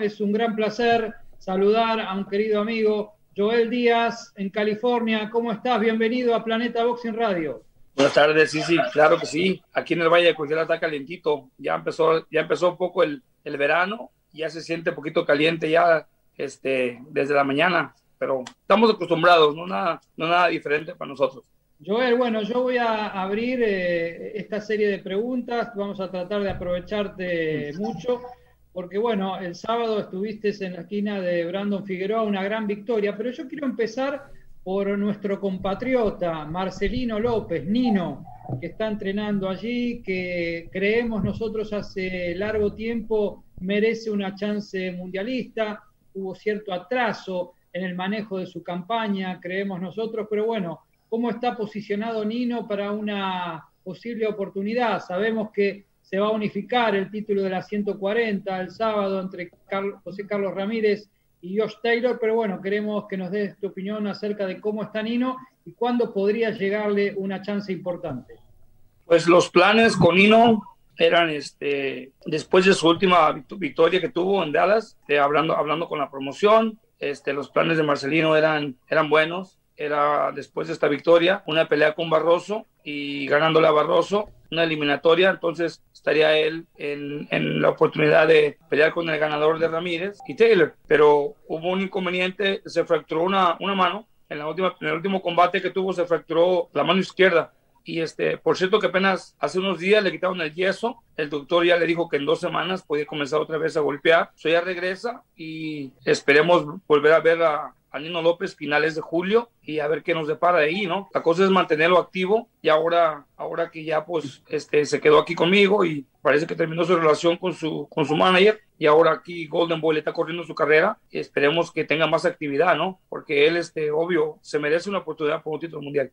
Es un gran placer saludar a un querido amigo, Joel Díaz, en California. ¿Cómo estás? Bienvenido a Planeta Boxing Radio. Buenas tardes, sí, sí, claro que sí. Aquí en el Valle de Cordillera está calientito. Ya empezó, ya empezó un poco el, el verano, ya se siente un poquito caliente ya este, desde la mañana, pero estamos acostumbrados, no nada, no nada diferente para nosotros. Joel, bueno, yo voy a abrir eh, esta serie de preguntas, vamos a tratar de aprovecharte mucho, porque bueno, el sábado estuviste en la esquina de Brandon Figueroa, una gran victoria, pero yo quiero empezar por nuestro compatriota Marcelino López, Nino, que está entrenando allí, que creemos nosotros hace largo tiempo merece una chance mundialista, hubo cierto atraso en el manejo de su campaña, creemos nosotros, pero bueno, cómo está posicionado Nino para una posible oportunidad. Sabemos que se va a unificar el título de la 140 el sábado entre José Carlos Ramírez y Josh Taylor, pero bueno, queremos que nos des tu opinión acerca de cómo está Nino y cuándo podría llegarle una chance importante. Pues los planes con Nino eran este después de su última victoria que tuvo en Dallas, eh, hablando hablando con la promoción, este los planes de Marcelino eran eran buenos era después de esta victoria una pelea con Barroso y ganándole a Barroso una eliminatoria, entonces estaría él en, la oportunidad de pelear con el ganador de Ramírez y Taylor, pero hubo un inconveniente, se fracturó una, una mano, en, la última, en el último combate que tuvo se fracturó la mano izquierda, y este, por cierto que apenas hace unos días le quitaron el yeso, el doctor ya le dijo que en dos semanas podía comenzar otra vez a golpear, eso ya regresa y esperemos volver a ver a, a Nino López finales de julio y a ver qué nos depara de ahí, ¿no? La cosa es mantenerlo activo y ahora, ahora que ya pues este, se quedó aquí conmigo y parece que terminó su relación con su, con su manager y ahora aquí Golden Boy le está corriendo su carrera y esperemos que tenga más actividad, ¿no? Porque él, este, obvio, se merece una oportunidad por un título mundial.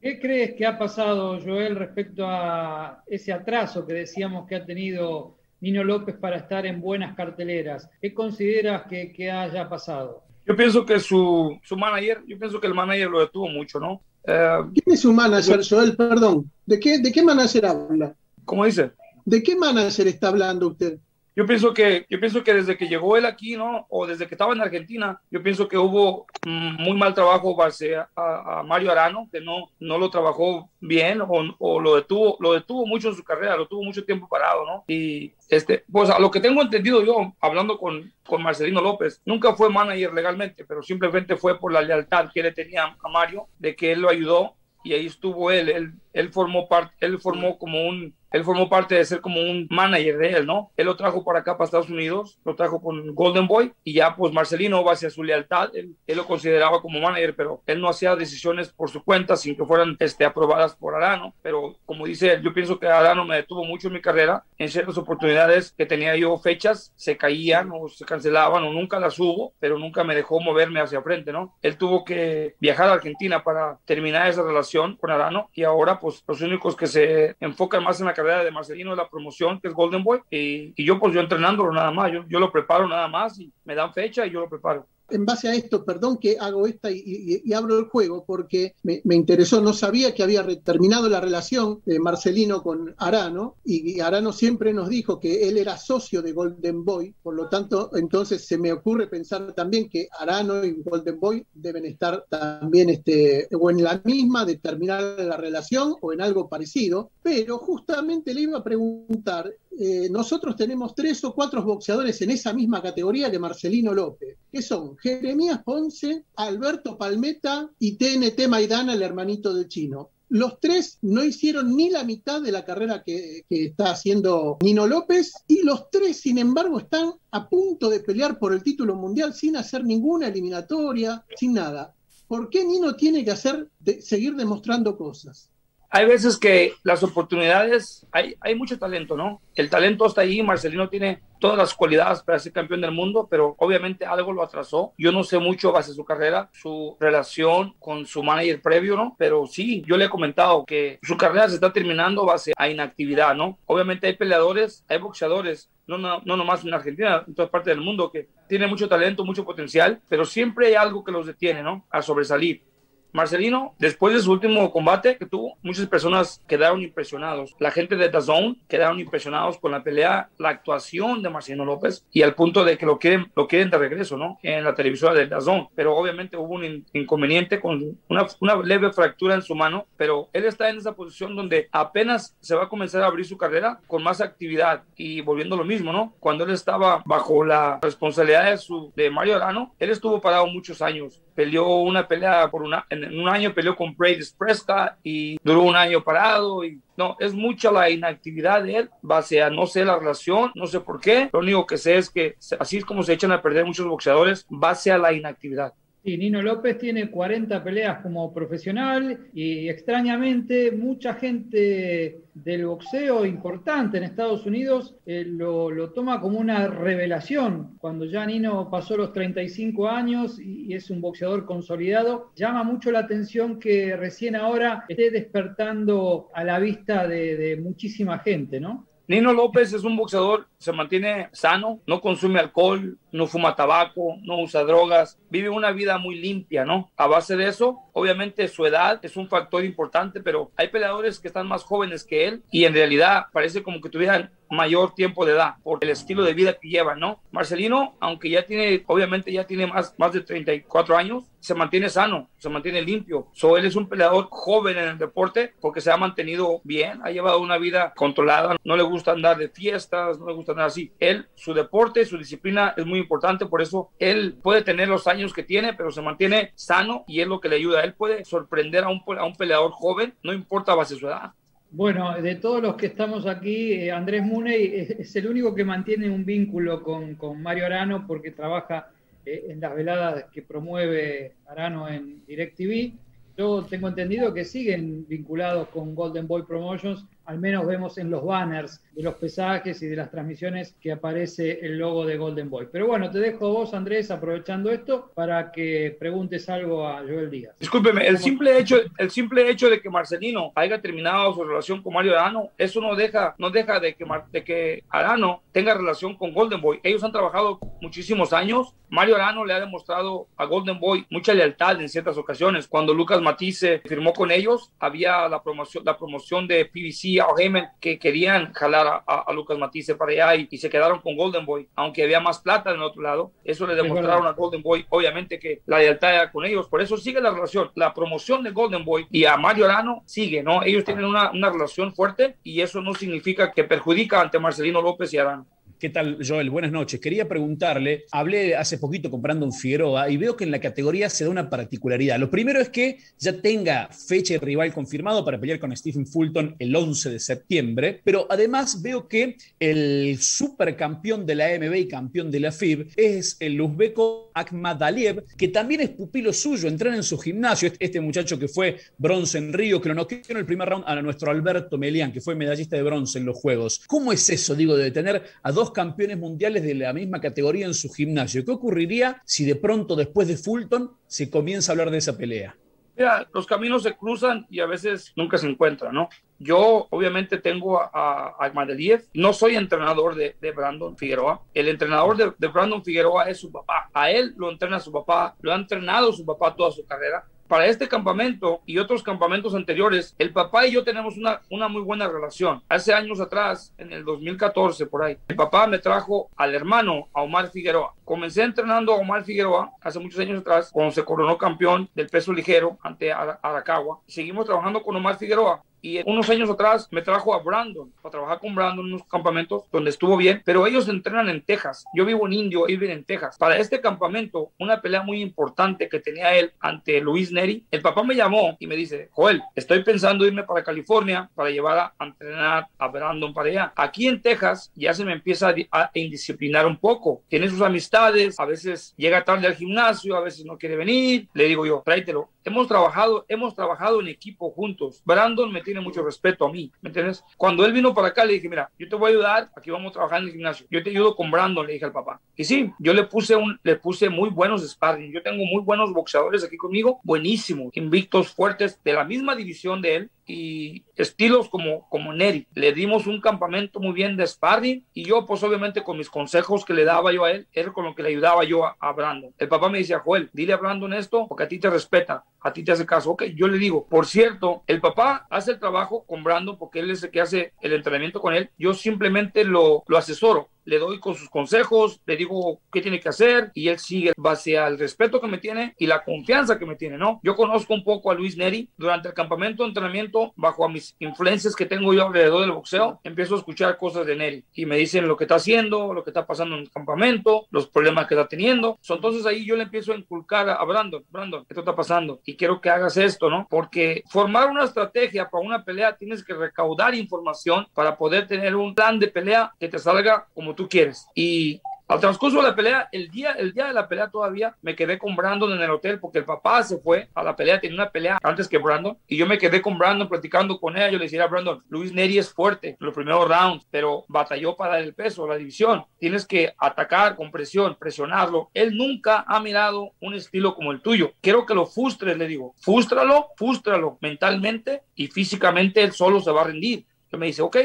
¿Qué crees que ha pasado, Joel, respecto a ese atraso que decíamos que ha tenido Nino López para estar en buenas carteleras? ¿Qué consideras que, que haya pasado? Yo pienso que su, su manager, yo pienso que el manager lo detuvo mucho, ¿no? Eh, ¿Quién es su manager, Joel? Perdón. ¿De qué, ¿De qué manager habla? ¿Cómo dice? ¿De qué manager está hablando usted? Yo pienso que, yo pienso que desde que llegó él aquí, ¿no? O desde que estaba en Argentina, yo pienso que hubo mm, muy mal trabajo base a, a, Mario Arano, que no, no lo trabajó bien o, o, lo detuvo, lo detuvo mucho en su carrera, lo tuvo mucho tiempo parado, ¿no? Y este, pues a lo que tengo entendido yo, hablando con, con Marcelino López, nunca fue manager legalmente, pero simplemente fue por la lealtad que le tenía a Mario, de que él lo ayudó y ahí estuvo él, él, él formó parte, él formó como un, él formó parte de ser como un manager de él, ¿no? Él lo trajo para acá, para Estados Unidos, lo trajo con Golden Boy y ya pues Marcelino va hacia su lealtad, él, lo consideraba como manager, pero él no hacía decisiones por su cuenta sin que fueran este, aprobadas por Arano, pero como dice él, yo pienso que Arano me detuvo mucho en mi carrera, en ciertas oportunidades que tenía yo fechas, se caían o se cancelaban o nunca las hubo, pero nunca me dejó moverme hacia frente, ¿no? Él tuvo que viajar a Argentina para terminar esa relación con Arano y ahora pues los únicos que se enfocan más en la carrera de Marcelino, la promoción, que es Golden Boy, y, y yo pues yo entrenándolo nada más, yo, yo, lo preparo nada más y me dan fecha y yo lo preparo. En base a esto, perdón que hago esta y, y, y abro el juego porque me, interesó, no sabía que había terminado la relación de Marcelino con Arano y Arano siempre nos dijo que él era socio de Golden Boy, por lo tanto, entonces se me ocurre pensar también que Arano y Golden Boy deben estar también este, o en la misma de terminar la relación o en algo parecido, pero justamente le iba a preguntar eh, nosotros tenemos tres o cuatro boxeadores en esa misma categoría que Marcelino López, que son Jeremías Ponce, Alberto Palmeta y TNT Maidana, el hermanito del chino. Los tres no hicieron ni la mitad de la carrera que, que, está haciendo Nino López y los tres, sin embargo, están a punto de pelear por el título mundial sin hacer ninguna eliminatoria, sin nada. ¿Por qué Nino tiene que hacer, de, seguir demostrando cosas? Hay veces que las oportunidades, hay, hay mucho talento, ¿no? El talento está ahí, Marcelino tiene todas las cualidades para ser campeón del mundo, pero obviamente algo lo atrasó. Yo no sé mucho base su carrera, su relación con su manager previo, ¿no? Pero sí, yo le he comentado que su carrera se está terminando base a inactividad, ¿no? Obviamente hay peleadores, hay boxeadores, no, no, no nomás en Argentina, en todas partes del mundo, que tienen mucho talento, mucho potencial, pero siempre hay algo que los detiene, ¿no? A sobresalir Marcelino, después de su último combate que tuvo, muchas personas quedaron impresionados. La gente de DAZN quedaron impresionados con la pelea, la actuación de Marcelino López y al punto de que lo quieren, lo quieren de regreso, ¿no? En la televisora de DAZN. Pero obviamente hubo un inconveniente con una, una leve fractura en su mano, pero él está en esa posición donde apenas se va a comenzar a abrir su carrera con más actividad y volviendo lo mismo, ¿no? Cuando él estaba bajo la responsabilidad de, su, de Mario Arano, él estuvo parado muchos años. Peleó una pelea por una, en un año peleó con Brady Prescott y duró un año parado y no, es mucha la inactividad de él, base a no sé la relación, no sé por qué. Lo único que sé es que así es como se echan a perder muchos boxeadores, base a la inactividad. Y Nino López tiene 40 peleas como profesional y extrañamente mucha gente del boxeo importante en Estados Unidos eh, lo, toma como una revelación. Cuando ya Nino pasó los 35 años y, es un boxeador consolidado, llama mucho la atención que recién ahora esté despertando a la vista de muchísima gente, ¿no? Nino López es un boxeador, se mantiene sano, no consume alcohol, no fuma tabaco, no usa drogas, vive una vida muy limpia, ¿no? A base de eso, obviamente su edad es un factor importante, pero hay peleadores que están más jóvenes que él y en realidad parece como que tuvieran mayor tiempo de edad por el estilo de vida que lleva, ¿no? Marcelino, aunque ya tiene, obviamente ya tiene más, más de 34 años, se mantiene sano, se mantiene limpio. So, él es un peleador joven en el deporte porque se ha mantenido bien, ha llevado una vida controlada, no le gusta andar de fiestas, no le gusta andar así. Él, su deporte, su disciplina es muy importante, por eso él puede tener los años que tiene, pero se mantiene sano y es lo que le ayuda. Él puede sorprender a un, a un peleador joven, no importa base su edad. Bueno, de todos los que estamos aquí, eh, Andrés Muney es, el único que mantiene un vínculo con, con Mario Arano porque trabaja eh, en las veladas que promueve Arano en DirecTV. Yo tengo entendido que siguen vinculados con Golden Boy Promotions al menos vemos en los banners de los pesajes y de las transmisiones que aparece el logo de Golden Boy. Pero bueno, te dejo vos, Andrés, aprovechando esto, para que preguntes algo a Joel Díaz. Discúlpeme, el simple hecho, el simple hecho de que Marcelino haya terminado su relación con Mario Arano, eso no deja, no deja de que, de que Arano tenga relación con Golden Boy. Ellos han trabajado muchísimos años. Mario Arano le ha demostrado a Golden Boy mucha lealtad en ciertas ocasiones. Cuando Lucas Matisse firmó con ellos, había la promoción, la promoción de PBC o Heyman que querían jalar a, Lucas Matisse para allá y, se quedaron con Golden Boy, aunque había más plata en el otro lado. Eso le demostraron a Golden Boy, obviamente, que la lealtad era con ellos. Por eso sigue la relación. La promoción de Golden Boy y a Mario Arano sigue, ¿no? Ellos tienen una, una relación fuerte y eso no significa que perjudica ante Marcelino López y Arano. ¿Qué tal, Joel? Buenas noches. Quería preguntarle, hablé hace poquito con Brandon Figueroa y veo que en la categoría se da una particularidad. Lo primero es que ya tenga fecha y rival confirmado para pelear con Stephen Fulton el 11 de septiembre, pero además veo que el supercampeón de la AMB y campeón de la FIB es el uzbeco Akhmadaliev, que también es pupilo suyo, entrena en su gimnasio. Este, este muchacho que fue bronce en Río, que lo noqueó en el primer round a nuestro Alberto Melián, que fue medallista de bronce en los Juegos. ¿Cómo es eso, digo, de tener a dos campeones mundiales de la misma categoría en su gimnasio. ¿Qué ocurriría si de pronto después de Fulton se comienza a hablar de esa pelea? Mira, los caminos se cruzan y a veces nunca se encuentran, ¿no? Yo obviamente tengo a, a no soy entrenador de, Brandon Figueroa, el entrenador de, de, Brandon Figueroa es su papá, a él lo entrena su papá, lo ha entrenado su papá toda su carrera, para este campamento y otros campamentos anteriores, el papá y yo tenemos una, una muy buena relación. Hace años atrás, en el 2014 por ahí, el papá me trajo al hermano, a Omar Figueroa. Comencé entrenando a Omar Figueroa hace muchos años atrás, cuando se coronó campeón del peso ligero ante Aracagua. Seguimos trabajando con Omar Figueroa y unos años atrás me trajo a Brandon para trabajar con Brandon en unos campamentos donde estuvo bien, pero ellos entrenan en Texas. Yo vivo en Indio, él vive en Texas. Para este campamento, una pelea muy importante que tenía él ante Luis Neri, el papá me llamó y me dice, Joel, estoy pensando irme para California para llevar a, entrenar a Brandon para allá. Aquí en Texas ya se me empieza a, indisciplinar un poco. Tiene sus amistades, a veces llega tarde al gimnasio, a veces no quiere venir. Le digo yo, tráetelo. Hemos trabajado, hemos trabajado en equipo juntos. Brandon me tiene mucho respeto a mí, ¿me entiendes? Cuando él vino para acá, le dije, mira, yo te voy a ayudar, aquí vamos a trabajar en el gimnasio. Yo te ayudo con Brandon, le dije al papá. Y sí, yo le puse, un, le puse muy buenos sparring. Yo tengo muy buenos boxeadores aquí conmigo, buenísimos, invictos, fuertes, de la misma división de él y estilos como, como Neri. Le dimos un campamento muy bien de sparring y yo pues obviamente con mis consejos que le daba yo a él, era con lo que le ayudaba yo a, a Brandon. El papá me decía, Joel, dile a Brandon esto porque a ti te respeta a ti te hace caso. Ok, yo le digo, por cierto, el papá hace el trabajo con porque él es el que hace el entrenamiento con él. Yo simplemente lo, lo asesoro le doy con sus consejos, le digo qué tiene que hacer y él sigue base al respeto que me tiene y la confianza que me tiene, ¿no? Yo conozco un poco a Luis Neri durante el campamento de entrenamiento, bajo a mis influencias que tengo yo alrededor del boxeo, empiezo a escuchar cosas de Neri y me dicen lo que está haciendo, lo que está pasando en el campamento, los problemas que está teniendo. Entonces ahí yo le empiezo a inculcar a Brandon, Brandon, esto está pasando y quiero que hagas esto, ¿no? Porque formar una estrategia para una pelea tienes que recaudar información para poder tener un plan de pelea que te salga como tú quieres. Y al transcurso de la pelea, el día, el día de la pelea todavía me quedé con Brandon en el hotel porque el papá se fue a la pelea, tenía una pelea antes que Brandon y yo me quedé con Brandon platicando con ella. Yo le decía a Brandon, Luis Neri es fuerte los primeros rounds, pero batalló para dar el peso, la división. Tienes que atacar con presión, presionarlo. Él nunca ha mirado un estilo como el tuyo. Quiero que lo frustres, le digo. Fústralo, fústralo mentalmente y físicamente él solo se va a rendir. Yo me dice, ok,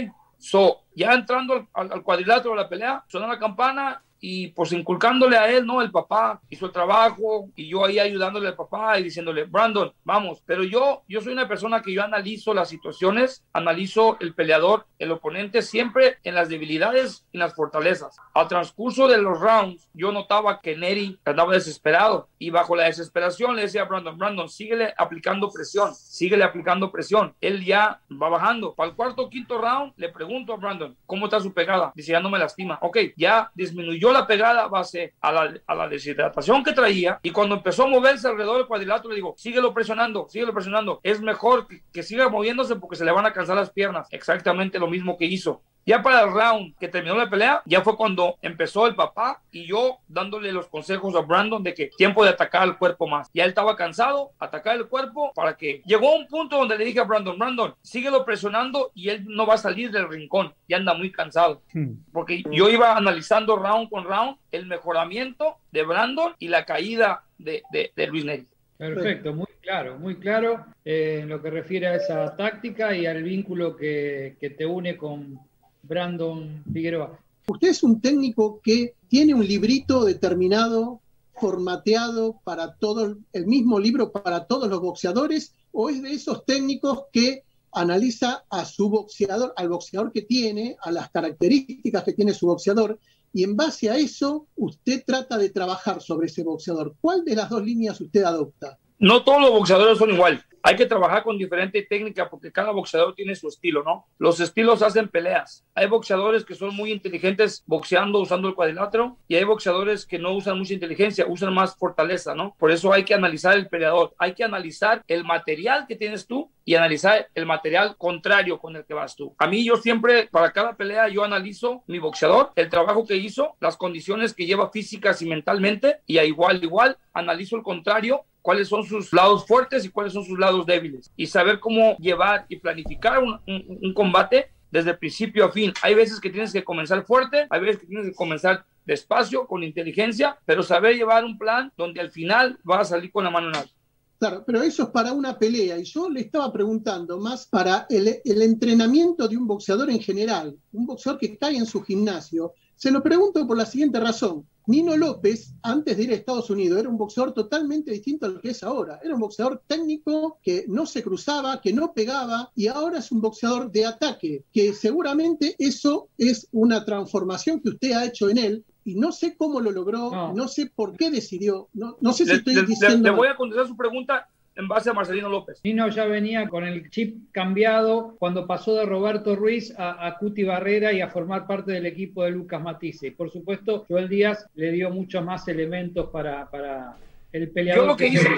So, ya entrando al, al, cuadrilátero de la pelea, suena la campana y pues inculcándole a él, ¿no? El papá hizo el trabajo y yo ahí ayudándole al papá y diciéndole, Brandon, vamos, pero yo, yo soy una persona que yo analizo las situaciones, analizo el peleador, el oponente siempre en las debilidades y las fortalezas. Al transcurso de los rounds, yo notaba que Neri andaba desesperado y bajo la desesperación le decía a Brandon, Brandon, síguele aplicando presión, síguele aplicando presión. Él ya va bajando. Para el cuarto o quinto round, le pregunto a Brandon, ¿cómo está su pegada? Dice, ya no me lastima. Ok, ya disminuyó la pegada base a la, a la deshidratación que traía y cuando empezó a moverse alrededor del cuadrilátero le digo, síguelo presionando, síguelo presionando. Es mejor que, que siga moviéndose porque se le van a cansar las piernas. Exactamente lo mismo que hizo. Ya para el round que terminó la pelea, ya fue cuando empezó el papá y yo dándole los consejos a Brandon de que tiempo de atacar al cuerpo más. Ya él estaba cansado, atacar el cuerpo para que llegó a un punto donde le dije a Brandon, Brandon, síguelo presionando y él no va a salir del rincón, ya anda muy cansado. Porque yo iba analizando round con round el mejoramiento de Brandon y la caída de, de, de Luis Neri. Perfecto, muy claro, muy claro eh, en lo que refiere a esa táctica y al vínculo que, que te une con Brandon Figueroa. Usted es un técnico que tiene un librito determinado, formateado para todo, el mismo libro para todos los boxeadores, o es de esos técnicos que analiza a su boxeador, al boxeador que tiene, a las características que tiene su boxeador, y en base a eso usted trata de trabajar sobre ese boxeador. ¿Cuál de las dos líneas usted adopta? No todos los boxeadores son igual hay que trabajar con diferente técnica porque cada boxeador tiene su estilo, ¿no? Los estilos hacen peleas. Hay boxeadores que son muy inteligentes boxeando usando el cuadrilátero y hay boxeadores que no usan mucha inteligencia, usan más fortaleza, ¿no? Por eso hay que analizar el peleador, hay que analizar el material que tienes tú y analizar el material contrario con el que vas tú. A mí yo siempre, para cada pelea, yo analizo mi boxeador, el trabajo que hizo, las condiciones que lleva físicas y mentalmente y a igual, igual, analizo el contrario cuáles son sus lados fuertes y cuáles son sus lados débiles y saber cómo llevar y planificar un, un, combate desde principio a fin. Hay veces que tienes que comenzar fuerte, hay veces que tienes que comenzar despacio, con inteligencia, pero saber llevar un plan donde al final vas a salir con la mano en alto. Claro, pero eso es para una pelea y yo le estaba preguntando más para el, entrenamiento de un boxeador en general, un boxeador que cae en su gimnasio. Se lo pregunto por la siguiente razón. Nino López, antes de ir a Estados Unidos, era un boxeador totalmente distinto al que es ahora. Era un boxeador técnico que no se cruzaba, que no pegaba, y ahora es un boxeador de ataque, que seguramente eso es una transformación que usted ha hecho en él. Y no sé cómo lo logró, no, no sé por qué decidió, no, no sé si le, estoy le, diciendo... Le voy a contestar su pregunta en base a Marcelino López. Nino ya venía con el chip cambiado cuando pasó de Roberto Ruiz a, a, Cuti Barrera y a formar parte del equipo de Lucas Matisse. Por supuesto, Joel Díaz le dio muchos más elementos para, para el peleador. Yo lo que, hice,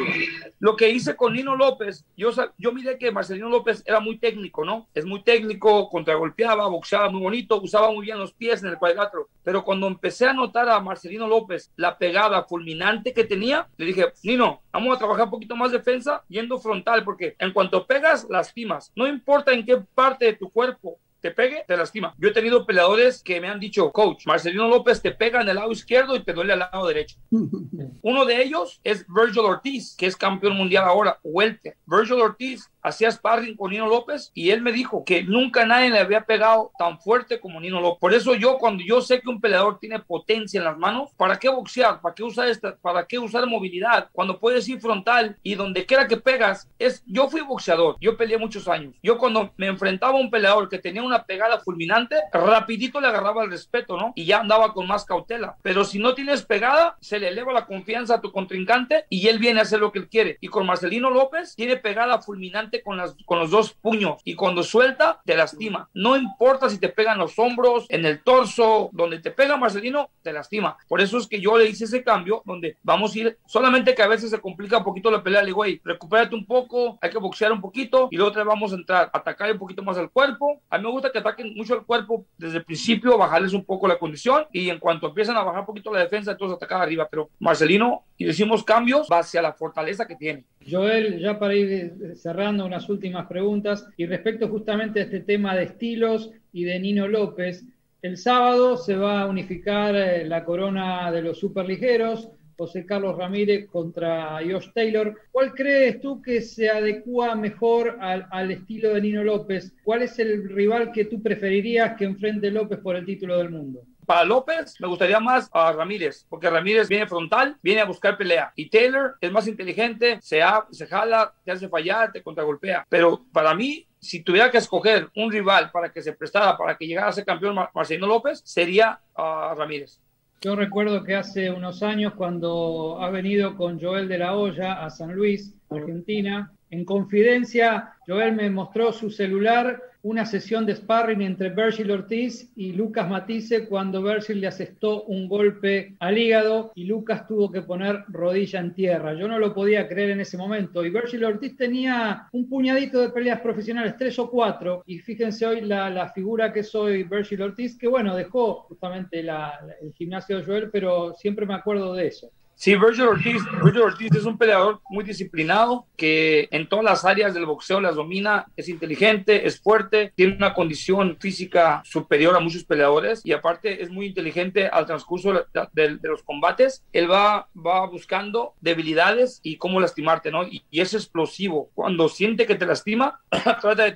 lo que hice con Nino López, yo, yo miré que Marcelino López era muy técnico, ¿no? Es muy técnico, contragolpeaba, boxeaba muy bonito, usaba muy bien los pies en el cuadrilátero. Pero cuando empecé a notar a Marcelino López la pegada fulminante que tenía, le dije, Nino, vamos a trabajar un poquito más defensa yendo frontal, porque en cuanto pegas, lastimas. No importa en qué parte de tu cuerpo te pegue, te lastima. Yo he tenido peleadores que me han dicho, coach, Marcelino López te pega en el lado izquierdo y te duele al lado derecho. Uno de ellos es Virgil Ortiz, que es campeón mundial ahora, welter. Virgil Ortiz hacía sparring con Nino López y él me dijo que nunca nadie le había pegado tan fuerte como Nino López. Por eso yo cuando yo sé que un peleador tiene potencia en las manos, ¿para qué boxear? ¿Para qué usar esta, para qué usar movilidad cuando puedes ir frontal y donde quiera que pegas es yo fui boxeador, yo peleé muchos años. Yo cuando me enfrentaba a un peleador que tenía una pegada fulminante, rapidito le agarraba el respeto, ¿no? Y ya andaba con más cautela. Pero si no tienes pegada, se le eleva la confianza a tu contrincante y él viene a hacer lo que él quiere. Y con Marcelino López tiene pegada fulminante con, las, con los dos puños y cuando suelta te lastima. No importa si te pegan los hombros, en el torso, donde te pega Marcelino, te lastima. Por eso es que yo le hice ese cambio donde vamos a ir, solamente que a veces se complica un poquito la pelea, le digo, güey, recupérate un poco, hay que boxear un poquito y luego te vamos a entrar, atacar un poquito más al cuerpo. A mí me gusta que ataquen mucho al cuerpo desde el principio, bajarles un poco la condición y en cuanto empiezan a bajar un poquito la defensa, entonces atacar arriba. Pero Marcelino, y decimos cambios hacia la fortaleza que tiene. Joel, ya para ir cerrando unas últimas preguntas y respecto justamente a este tema de estilos y de Nino López, el sábado se va a unificar eh, la corona de los superligeros, José Carlos Ramírez contra Josh Taylor. ¿Cuál crees tú que se adecua mejor al, al, estilo de Nino López? ¿Cuál es el rival que tú preferirías que enfrente López por el título del mundo? Para López me gustaría más a Ramírez, porque Ramírez viene frontal, viene a buscar pelea. Y Taylor es más inteligente, se, ha, se jala, te hace fallar, te contragolpea. Pero para mí, si tuviera que escoger un rival para que se prestara, para que llegara a ser campeón Marcelino López, sería a Ramírez. Yo recuerdo que hace unos años cuando ha venido con Joel de la Hoya a San Luis, Argentina, en confidencia, Joel me mostró su celular, una sesión de sparring entre Virgil Ortiz y Lucas Matisse cuando Virgil le asestó un golpe al hígado y Lucas tuvo que poner rodilla en tierra. Yo no lo podía creer en ese momento. Y Virgil Ortiz tenía un puñadito de peleas profesionales, tres o cuatro. Y fíjense hoy la, la figura que soy Virgil Ortiz, que bueno, dejó justamente la, el gimnasio de Joel, pero siempre me acuerdo de eso. Sí, Virgil Ortiz, Virgil Ortiz es un peleador muy disciplinado que en todas las áreas del boxeo las domina, es inteligente, es fuerte, tiene una condición física superior a muchos peleadores y aparte es muy inteligente al transcurso de, los combates. Él va, va buscando debilidades y cómo lastimarte, ¿no? Y, es explosivo. Cuando siente que te lastima, trata de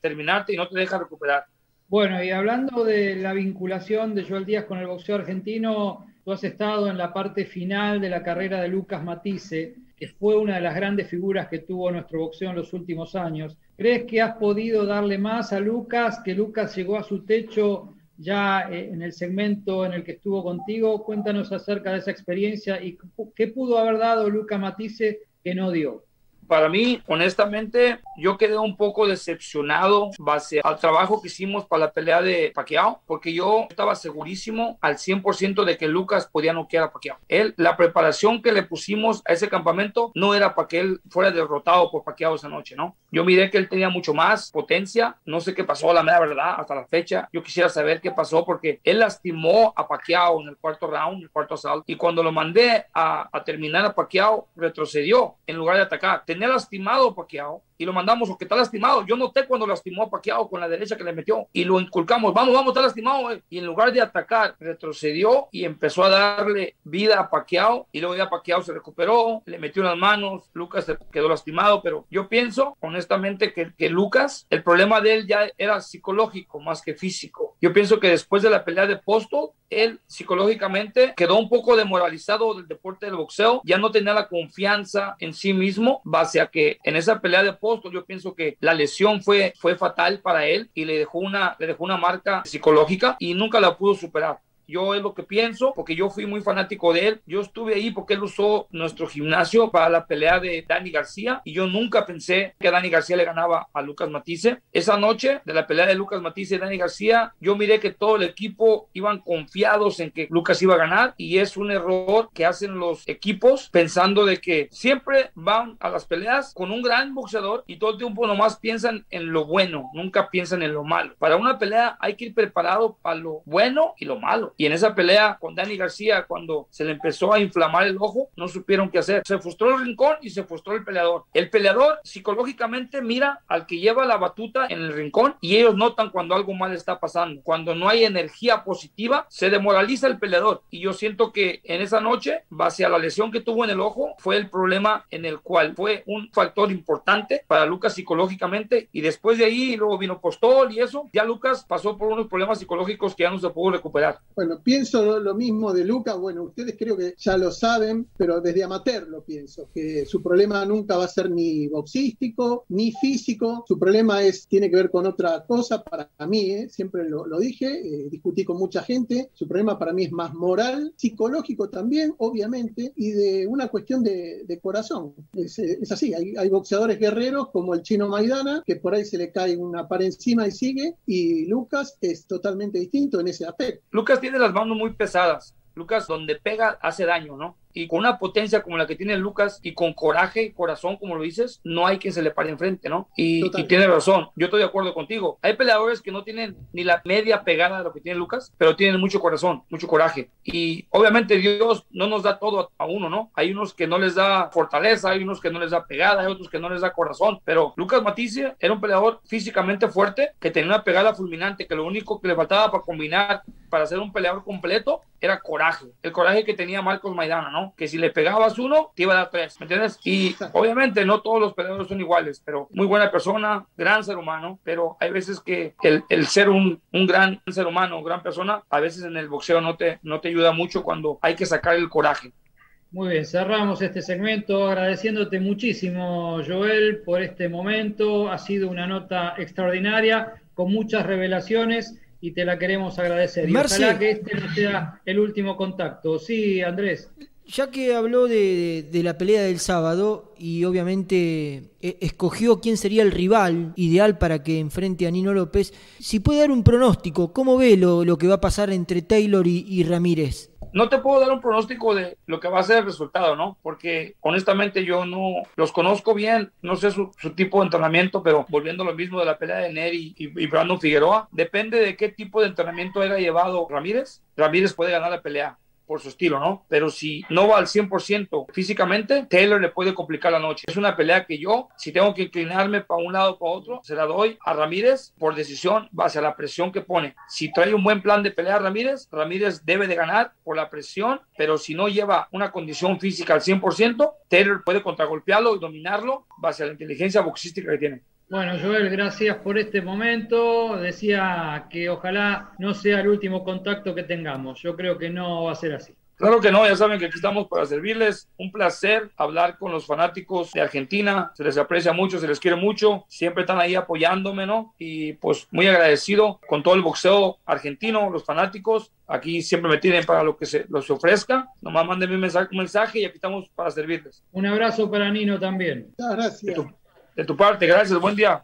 terminarte y no te deja recuperar. Bueno, y hablando de la vinculación de Joel Díaz con el boxeo argentino, Tú has estado en la parte final de la carrera de Lucas Matisse, que fue una de las grandes figuras que tuvo nuestro boxeo en los últimos años. ¿Crees que has podido darle más a Lucas, que Lucas llegó a su techo ya en el segmento en el que estuvo contigo? Cuéntanos acerca de esa experiencia y qué pudo haber dado Lucas Matisse que no dio para mí, honestamente, yo quedé un poco decepcionado base al trabajo que hicimos para la pelea de Pacquiao, porque yo estaba segurísimo al 100% de que Lucas podía noquear a Pacquiao. Él, la preparación que le pusimos a ese campamento no era para que él fuera derrotado por Pacquiao esa noche, ¿no? Yo miré que él tenía mucho más potencia, no sé qué pasó, la mera verdad, hasta la fecha. Yo quisiera saber qué pasó porque él lastimó a Pacquiao en el cuarto round, el cuarto asalto, y cuando lo mandé a, a terminar a Pacquiao, retrocedió en lugar de atacar tenía lastimado Paquiao y lo mandamos o que está lastimado. Yo noté cuando lastimó a Paquiao con la derecha que le metió y lo inculcamos. Vamos, vamos, está lastimado. Y en lugar de atacar, retrocedió y empezó a darle vida a Paquiao y luego ya Paquiao se recuperó, le metió las manos, Lucas se quedó lastimado, pero yo pienso honestamente que, que Lucas, el problema de él ya era psicológico más que físico. Yo pienso que después de la pelea de Postol, él psicológicamente quedó un poco demoralizado del deporte del boxeo, ya no tenía la confianza en sí mismo, base a que en esa pelea de Postol yo pienso que la lesión fue, fue fatal para él y le dejó, una, le dejó una marca psicológica y nunca la pudo superar. Yo es lo que pienso, porque yo fui muy fanático de él. Yo estuve ahí porque él usó nuestro gimnasio para la pelea de Dani García y yo nunca pensé que Dani García le ganaba a Lucas Matisse. Esa noche de la pelea de Lucas Matisse y Dani García, yo miré que todo el equipo iban confiados en que Lucas iba a ganar y es un error que hacen los equipos pensando de que siempre van a las peleas con un gran boxeador y todo el tiempo nomás piensan en lo bueno, nunca piensan en lo malo. Para una pelea hay que ir preparado para lo bueno y lo malo Y en esa pelea con Dani García, cuando se le empezó a inflamar el ojo, no supieron qué hacer. Se frustró el rincón y se frustró el peleador. El peleador psicológicamente mira al que lleva la batuta en el rincón y ellos notan cuando algo mal está pasando. Cuando no hay energía positiva, se demoraliza el peleador. Y yo siento que en esa noche, base a la lesión que tuvo en el ojo, fue el problema en el cual fue un factor importante para Lucas psicológicamente. Y después de ahí, luego vino Postol y eso, ya Lucas pasó por unos problemas psicológicos que ya no se pudo recuperar. Bueno, pienso lo mismo de Lucas. Bueno, ustedes creo que ya lo saben, pero desde amateur lo pienso, que su problema nunca va a ser ni boxístico ni físico. Su problema es, tiene que ver con otra cosa para mí, ¿eh? siempre lo, lo dije, eh, discutí con mucha gente. Su problema para mí es más moral, psicológico también, obviamente, y de una cuestión de, de corazón. Es, es así, hay, hay, boxeadores guerreros como el chino Maidana, que por ahí se le cae una par encima y sigue, y Lucas es totalmente distinto en ese aspecto. Lucas tiene las manos muy pesadas. Lucas, donde pega, hace daño, ¿no? Y con una potencia como la que tiene Lucas y con coraje y corazón, como lo dices, no hay quien se le pare enfrente, ¿no? Y, y, tiene razón, yo estoy de acuerdo contigo. Hay peleadores que no tienen ni la media pegada de lo que tiene Lucas, pero tienen mucho corazón, mucho coraje. Y obviamente Dios no nos da todo a uno, ¿no? Hay unos que no les da fortaleza, hay unos que no les da pegada, hay otros que no les da corazón, pero Lucas Matice era un peleador físicamente fuerte, que tenía una pegada fulminante, que lo único que le faltaba para combinar, para ser un peleador completo, era coraje. El coraje que tenía Marcos Maidana, ¿no? Que si le pegabas uno, te iba a dar tres, ¿me entiendes? Y obviamente no todos los peleadores son iguales, pero muy buena persona, gran ser humano, pero hay veces que el, el ser un, un, gran ser humano, gran persona, a veces en el boxeo no te, no te ayuda mucho cuando hay que sacar el coraje. Muy bien, cerramos este segmento agradeciéndote muchísimo, Joel, por este momento. Ha sido una nota extraordinaria, con muchas revelaciones y te la queremos agradecer. Y ojalá que este no sea el último contacto. Sí, Andrés. Ya que habló de, la pelea del sábado y obviamente escogió quién sería el rival ideal para que enfrente a Nino López, si puede dar un pronóstico, ¿cómo ve lo, lo que va a pasar entre Taylor y, Ramírez? no te puedo dar un pronóstico de lo que va a ser el resultado, ¿no? Porque honestamente yo no los conozco bien, no sé su, su tipo de entrenamiento, pero volviendo a lo mismo de la pelea de Neri y, y, Brandon Figueroa, depende de qué tipo de entrenamiento haya llevado Ramírez. Ramírez puede ganar la pelea por su estilo, ¿no? Pero si no va al 100% físicamente, Taylor le puede complicar la noche. Es una pelea que yo, si tengo que inclinarme para un lado o para otro, se la doy a Ramírez por decisión base a la presión que pone. Si trae un buen plan de pelea Ramírez, Ramírez debe de ganar por la presión, pero si no lleva una condición física al 100%, Taylor puede contragolpearlo y dominarlo base a la inteligencia boxística que tiene. Bueno, Joel, gracias por este momento. Decía que ojalá no sea el último contacto que tengamos. Yo creo que no va a ser así. Claro que no, ya saben que aquí estamos para servirles. Un placer hablar con los fanáticos de Argentina. Se les aprecia mucho, se les quiere mucho. Siempre están ahí apoyándome, ¿no? Y pues muy agradecido con todo el boxeo argentino, los fanáticos. Aquí siempre me tienen para lo que se los ofrezca. Nomás mándenme un mensaje, un mensaje y aquí estamos para servirles. Un abrazo para Nino también. Gracias. De tu, parte, gracias. Buen día.